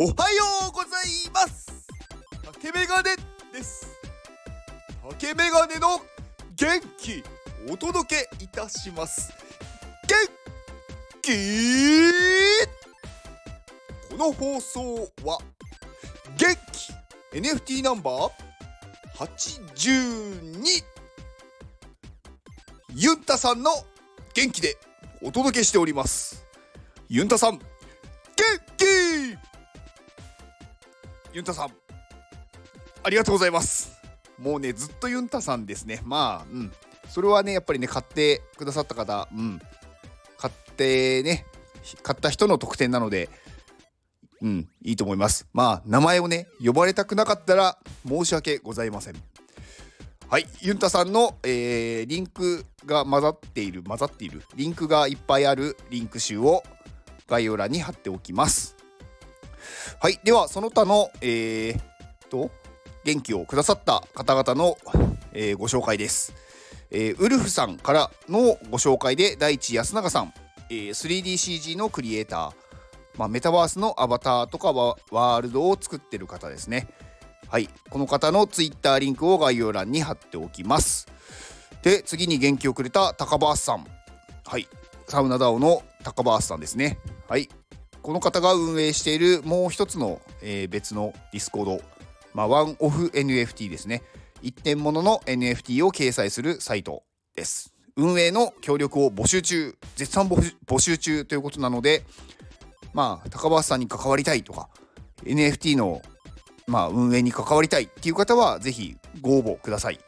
おはようございます。竹メガネです竹メガネの元気お届けいたします。元気。この放送は元気。NFT ナンバー82ユンタさんの元気でお届けしております。ユンタさんユンタさん。ありがとうございます。もうねずっとユンタさんですね。まあうん。それはねやっぱりね買ってくださった方うん。買ってね買った人の特典なのでうんいいと思います。まあ名前をね呼ばれたくなかったら申し訳ございません。はいユンタさんの、えー、リンクが混ざっている混ざっているリンクがいっぱいあるリンク集を概要欄に貼っておきます。はいではその他のえー、と元気をくださった方々の、えー、ご紹介です、えー、ウルフさんからのご紹介で第一安永さん、えー、3DCG のクリエイター、まあ、メタバースのアバターとかワールドを作ってる方ですね。はいこの方の Twitter リンクを概要欄に貼っておきます。で次に元気をくれた高橋さん。はいサウナ DAO の高橋さんですね。はいこの方が運営しているもう一つの、えー、別の Discord、まあ、ワンオフ NFT ですね。一点物の NFT を掲載するサイトです。運営の協力を募集中、絶賛募集中ということなので、まあ、高橋さんに関わりたいとか、NFT の、まあ、運営に関わりたいっていう方は、ぜひご応募ください。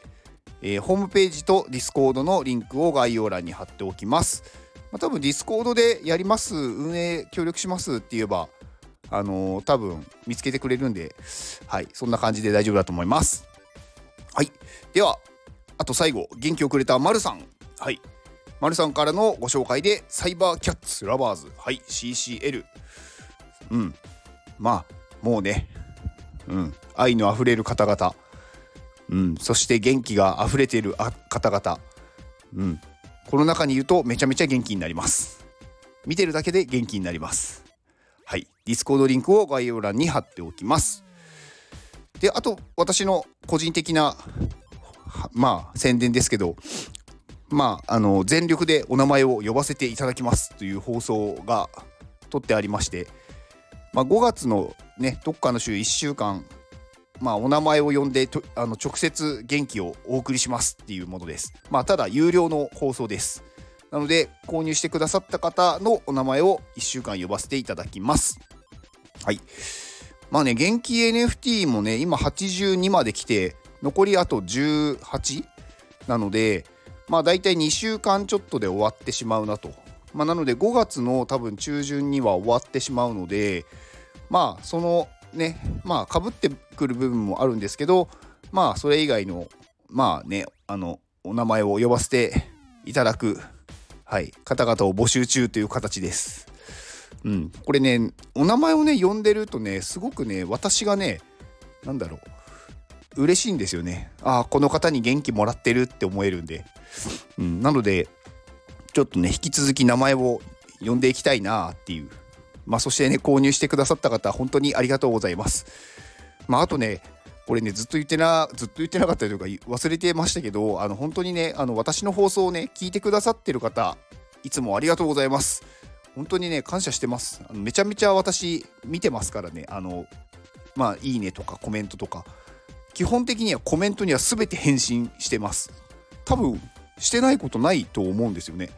えー、ホームページと Discord のリンクを概要欄に貼っておきます。まあ、多分 Discord でやります運営協力しますって言えばあのー、多分見つけてくれるんではいそんな感じで大丈夫だと思います。はい。ではあと最後元気をくれたまるさん。はい。まるさんからのご紹介でサイバーキャッツラバーズ。はい CCL うん。まあもうね。うん。愛のあふれる方々。うん。そして元気があふれている方々。うん。この中にいるとめちゃめちゃ元気になります。見てるだけで元気になります。はい。 Discord リンクを概要欄に貼っておきます。であと私の個人的なまあ宣伝ですけどまああの全力でお名前を呼ばせていただきます。という放送が撮ってありまして、まあ、5月のねどっかの週1週間まあ、お名前を呼んであの直接元気をお送りしますっていうものです。まあ、ただ有料の放送です。なので購入してくださった方のお名前を1週間呼ばせていただきます。はい。まあね、元気 NFT もね、今82まで来て、残りあと18なので、まあ大体2週間ちょっとで終わってしまうなと。まあ、なので5月の多分中旬には終わってしまうので、まあそのねまあかぶってくる部分もあるんですけどまあそれ以外のまあねあのお名前を呼ばせていただく、はい、方々を募集中という形です。うん、これねお名前をね呼んでるとねすごくね私がね何だろう嬉しいんですよね。ああこの方に元気もらってるって思えるんで、うん、なのでちょっとね引き続き名前を呼んでいきたいなっていうまあ、そしてね、購入してくださった方、本当にありがとうございます。まあ、あとね、これね、ずっと言ってな、ずっと言ってなかったというか、忘れてましたけど、あの、本当にね、あの、私の放送をね、聞いてくださってる方、いつもありがとうございます。本当にね、感謝してます。あのめちゃめちゃ私、見てますからね、あの、まあ、いいねとかコメントとか、基本的にはコメントには全て返信してます。多分、してないことないと思うんですよね。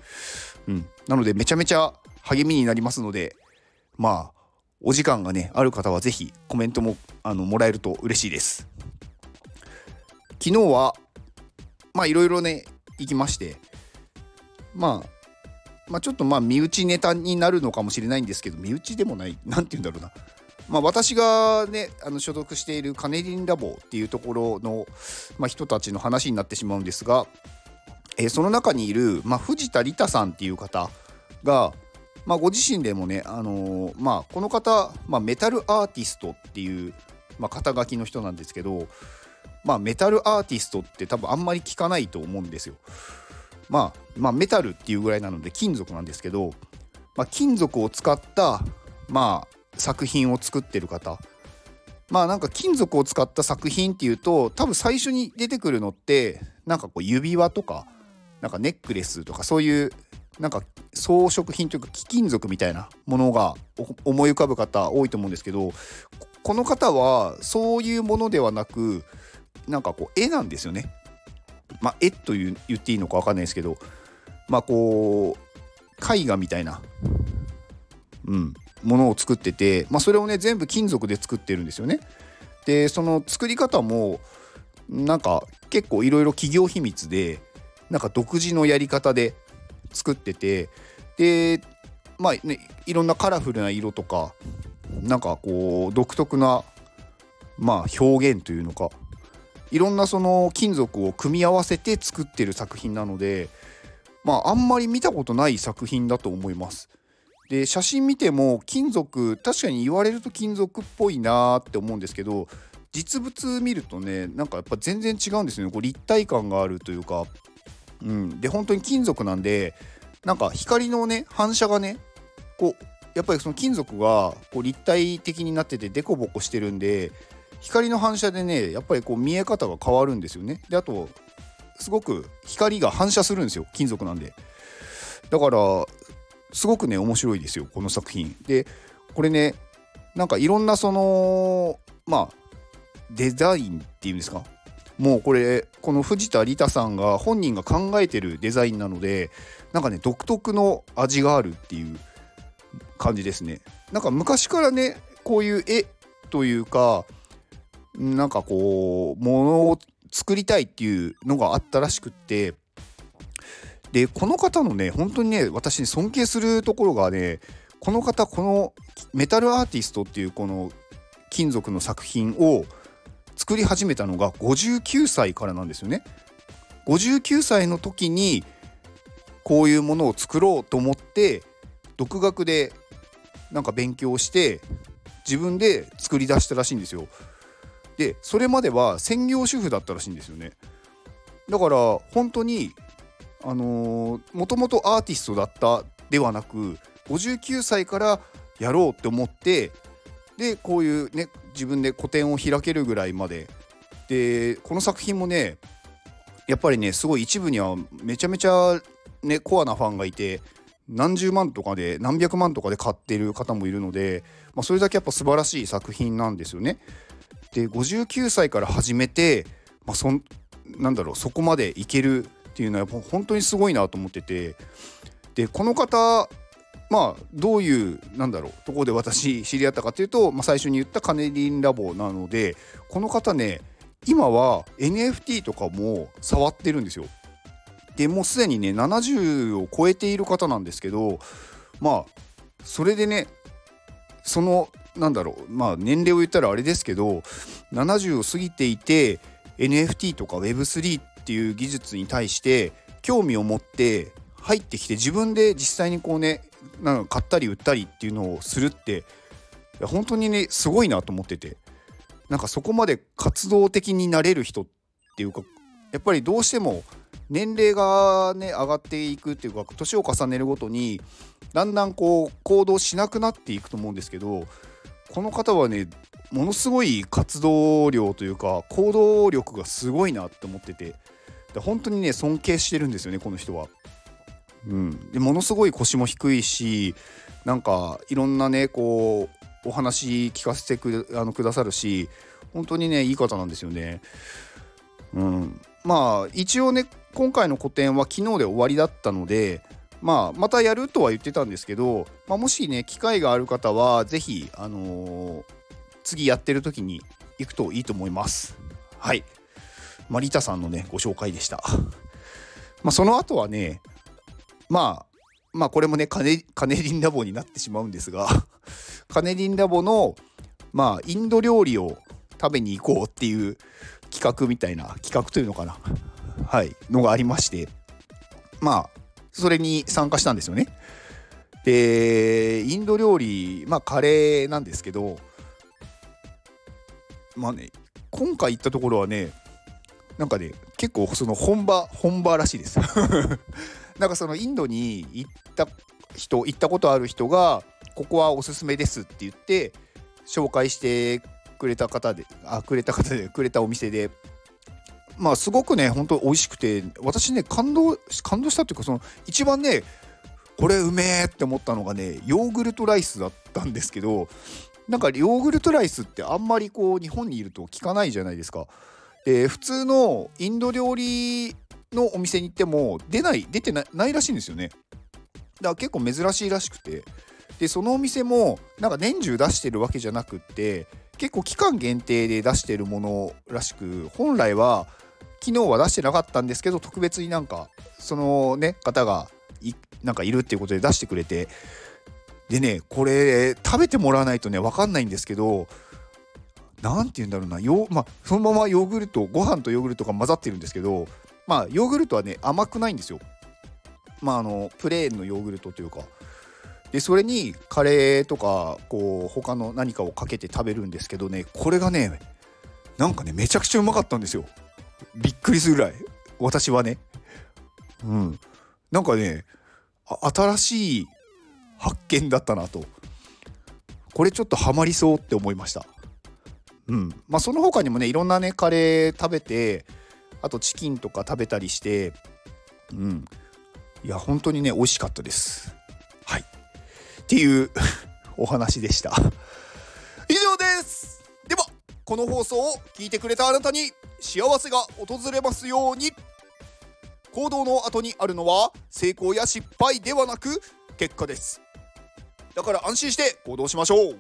うん。なので、めちゃめちゃ励みになりますので、まあお時間がねある方は是非コメントもあのもらえると嬉しいです。昨日はまあいろいろね行きましてまあまあちょっとまあ身内ネタになるのかもしれないんですけど身内でもない何て言うんだろうな。まあ、私がねあの所属しているカネリンラボっていうところの、まあ、人たちの話になってしまうんですが、えー、その中にいる、まあ、藤田理太さんっていう方が、まあ、ご自身でもね、あのー、まあ、この方、まあ、メタルアーティストっていう、まあ、肩書きの人なんですけど、まあ、メタルアーティストって多分あんまり聞かないと思うんですよ。まあ、まあ、メタルっていうぐらいなので金属なんですけど、まあ、金属を使った、まあ、作品を作ってる方まあなんか金属を使った作品っていうと多分最初に出てくるのってなんかこう指輪とかなんかネックレスとかそういうなんか装飾品というか貴金属みたいなものが思い浮かぶ方多いと思うんですけどこの方はそういうものではなくなんかこう絵なんですよね。まあ絵と言っていいのか分かんないですけどまあこう絵画みたいな、うん、ものを作ってて、まあ、それをね全部金属で作ってるんですよね。でその作り方もなんか結構いろいろ企業秘密でなんか独自のやり方で作っててでまあねいろんなカラフルな色とかなんかこう独特なまあ表現というのかいろんなその金属を組み合わせて作ってる作品なのでまああんまり見たことない作品だと思います。で写真見ても金属確かに言われると金属っぽいなーって思うんですけど実物見るとねなんかやっぱ全然違うんですよねこう立体感があるというか、うん、で本当に金属なんでなんか光のね反射がねこうやっぱりその金属がこう立体的になっててデコボコしてるんで光の反射でねやっぱりこう見え方が変わるんですよね。であとすごく光が反射するんですよ金属なんで。だからすごくね面白いですよこの作品。でこれねなんかいろんなそのまあデザインっていうんですかもうこれこの藤田理太さんが本人が考えてるデザインなのでなんかね独特の味があるっていう感じですね。なんか昔からねこういう絵というかなんかこうものを作りたいっていうのがあったらしくって。でこの方のね本当にね私に尊敬するところがねこの方このメタルアーティストっていうこの金属の作品を作り始めたのが59歳からなんですよね。59歳の時にこういうものを作ろうと思って独学でなんか勉強して自分で作り出したらしいんですよ。でそれまでは専業主婦だったらしいんですよね。だから本当にあのもともとアーティストだったではなく59歳からやろうって思ってでこういうね自分で個展を開けるぐらいまででこの作品もねやっぱりねすごい一部にはめちゃめちゃねコアなファンがいて何十万とかで何百万とかで買ってる方もいるので、まあ、それだけやっぱ素晴らしい作品なんですよね。で59歳から始めて、まあ、そなんだろうそこまでいけるっていうのはやっぱ本当にすごいなと思っててでこの方まあどういうなんだろうところで私知り合ったかというと、まあ、最初に言ったカネリンラボなのでこの方ね今は NFT とかも触ってるんですよ。でもうすでにね70を超えている方なんですけどまあそれでねそのなんだろうまあ年齢を言ったらあれですけど70を過ぎていて NFT とか Web3 っていう技術に対して興味を持って入ってきて自分で実際にこうねなんか買ったり売ったりっていうのをするって本当にねすごいなと思っててなんかそこまで活動的になれる人っていうかやっぱりどうしても年齢がね上がっていくっていうか年を重ねるごとにだんだんこう行動しなくなっていくと思うんですけどこの方はねものすごい活動量というか行動力がすごいなって思ってて本当にね尊敬してるんですよねこの人は。うん、でものすごい腰も低いしなんかいろんなねこうお話聞かせてくあのくださるし本当にねいい方なんですよね。うん、まあ一応ね今回の個展は昨日で終わりだったのでまあまたやるとは言ってたんですけど、まあ、もしね機会がある方は是非あのー、次やってる時に行くといいと思います。はい。マリタさんのねご紹介でした。まあその後はねまあまあこれもねカネカネリンラボになってしまうんですが カネリンラボのまあインド料理を食べに行こうっていう企画みたいな企画というのかな。はいのがありましてまあそれに参加したんですよね。でインド料理まあカレーなんですけどまあね今回行ったところはねなんかね結構その本場本場らしいです。なんかそのインドに行った人行ったことある人がここはおすすめですって言って紹介してくれた方であくれた方でくれたお店でまあすごくね本当美味しくて私ね感動感動したっていうかその一番ねこれうめえって思ったのがねヨーグルトライスだったんですけどなんかヨーグルトライスってあんまりこう日本にいると聞かないじゃないですか。で普通のインド料理のお店に行っても出ない出てないらしいんですよね。だから結構珍しいらしくてでそのお店もなんか年中出してるわけじゃなくって結構期間限定で出してるものらしく本来は昨日は出してなかったんですけど特別になんかそのね方がいなんかいるっていうことで出してくれてでねこれ食べてもらわないとね分かんないんですけど何て言うんだろうなよ、まあ、そのままヨーグルトご飯とヨーグルトが混ざってるんですけどまあヨーグルトはね甘くないんですよ。まああのプレーンのヨーグルトというか。でそれにカレーとかこう他の何かをかけて食べるんですけどね。これがねなんかねめちゃくちゃうまかったんですよ。びっくりするぐらい。私はね。うん。なんかね新しい発見だったなと。これちょっとハマりそうって思いました。うん。まあその他にもねいろんなねカレー食べてあとチキンとか食べたりしてうん。いや本当にね美味しかったです。はい。っていう お話でした。以上です。ではこの放送を聞いてくれたあなたに幸せが訪れますように。行動の後にあるのは成功や失敗ではなく結果です。だから安心して行動しましょう。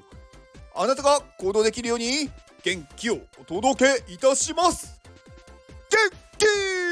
あなたが行動できるように元気をお届けいたします。Turkey!